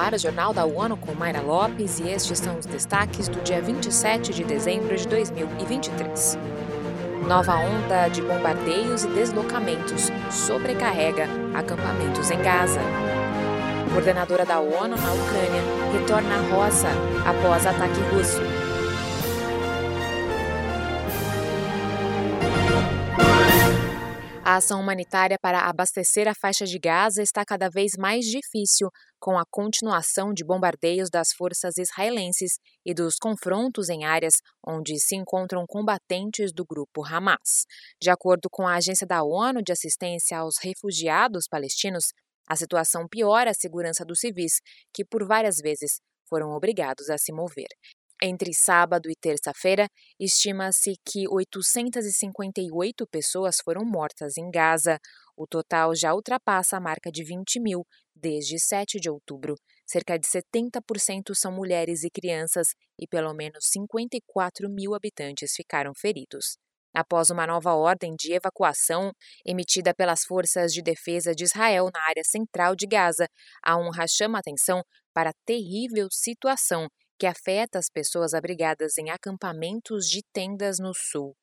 ar o Jornal da ONU com Mayra Lopes e estes são os destaques do dia 27 de dezembro de 2023. Nova onda de bombardeios e deslocamentos sobrecarrega acampamentos em Gaza. Coordenadora da ONU na Ucrânia retorna à roça após ataque russo. A ação humanitária para abastecer a faixa de Gaza está cada vez mais difícil com a continuação de bombardeios das forças israelenses e dos confrontos em áreas onde se encontram combatentes do grupo Hamas. De acordo com a Agência da ONU de Assistência aos Refugiados Palestinos, a situação piora a segurança dos civis, que por várias vezes foram obrigados a se mover. Entre sábado e terça-feira, estima-se que 858 pessoas foram mortas em Gaza. O total já ultrapassa a marca de 20 mil desde 7 de outubro. Cerca de 70% são mulheres e crianças e pelo menos 54 mil habitantes ficaram feridos. Após uma nova ordem de evacuação emitida pelas Forças de Defesa de Israel na área central de Gaza, a UNRWA chama atenção para a terrível situação que afeta as pessoas abrigadas em acampamentos de tendas no sul.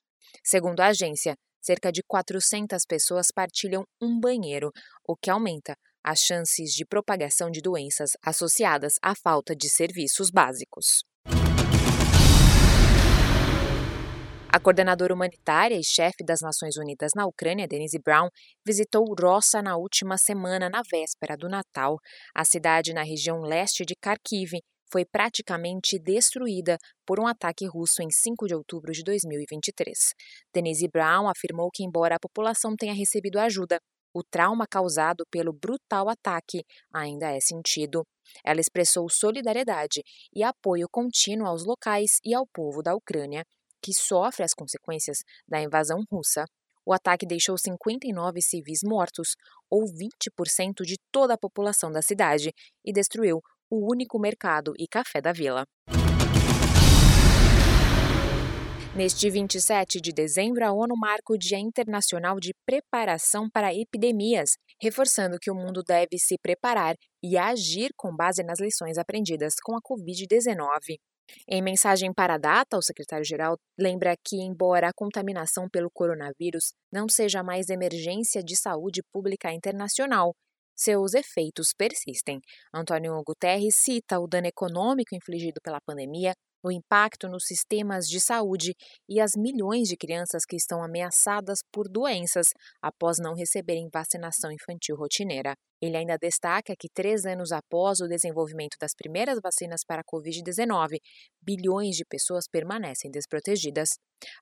Segundo a agência, cerca de 400 pessoas partilham um banheiro, o que aumenta as chances de propagação de doenças associadas à falta de serviços básicos. A coordenadora humanitária e chefe das Nações Unidas na Ucrânia, Denise Brown, visitou Rossa na última semana, na véspera do Natal. A cidade na região leste de Kharkiv foi praticamente destruída por um ataque russo em 5 de outubro de 2023. Denise Brown afirmou que, embora a população tenha recebido ajuda, o trauma causado pelo brutal ataque ainda é sentido. Ela expressou solidariedade e apoio contínuo aos locais e ao povo da Ucrânia, que sofre as consequências da invasão russa. O ataque deixou 59 civis mortos, ou 20% de toda a população da cidade, e destruiu o único mercado e café da vila. Neste 27 de dezembro, a ONU marca o Dia Internacional de Preparação para Epidemias, reforçando que o mundo deve se preparar e agir com base nas lições aprendidas com a Covid-19. Em mensagem para a data, o secretário-geral lembra que, embora a contaminação pelo coronavírus não seja mais emergência de saúde pública internacional, seus efeitos persistem. Antônio Guterres cita o dano econômico infligido pela pandemia, o impacto nos sistemas de saúde e as milhões de crianças que estão ameaçadas por doenças após não receberem vacinação infantil rotineira. Ele ainda destaca que, três anos após o desenvolvimento das primeiras vacinas para a Covid-19, bilhões de pessoas permanecem desprotegidas.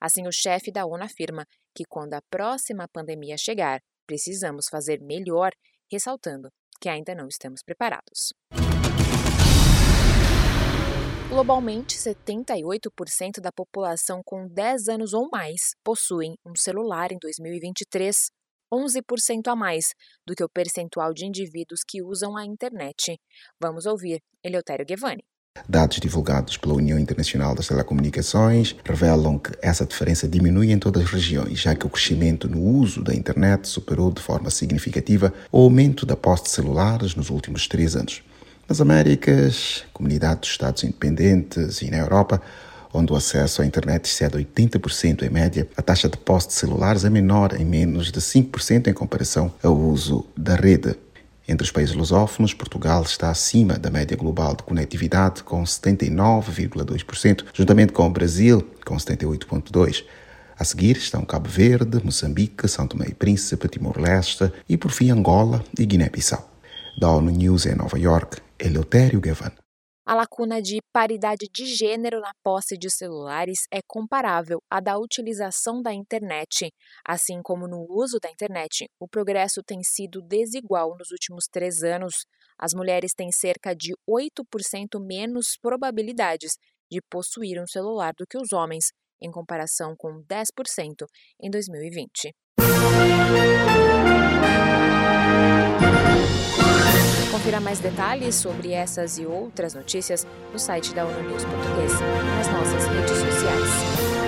Assim, o chefe da ONU afirma que, quando a próxima pandemia chegar, precisamos fazer melhor ressaltando que ainda não estamos preparados. Globalmente, 78% da população com 10 anos ou mais possuem um celular em 2023, 11% a mais do que o percentual de indivíduos que usam a internet. Vamos ouvir Eleutério Guevani. Dados divulgados pela União Internacional das Telecomunicações revelam que essa diferença diminui em todas as regiões, já que o crescimento no uso da internet superou de forma significativa o aumento da posse de celulares nos últimos três anos. Nas Américas, comunidade dos Estados independentes e na Europa, onde o acesso à internet excede 80% em média, a taxa de posse de celulares é menor em menos de 5% em comparação ao uso da rede entre os países lusófonos, Portugal está acima da média global de conectividade, com 79,2%, juntamente com o Brasil, com 78,2%. A seguir estão Cabo Verde, Moçambique, São Tomé e Príncipe, Timor-Leste e, por fim, Angola e Guiné-Bissau. Da ONU News em Nova York, Eleutério Gavan. A lacuna de paridade de gênero na posse de celulares é comparável à da utilização da internet. Assim como no uso da internet, o progresso tem sido desigual nos últimos três anos. As mulheres têm cerca de 8% menos probabilidades de possuir um celular do que os homens, em comparação com 10% em 2020. Confira mais detalhes sobre essas e outras notícias no site da ONU News Português, nas nossas redes sociais.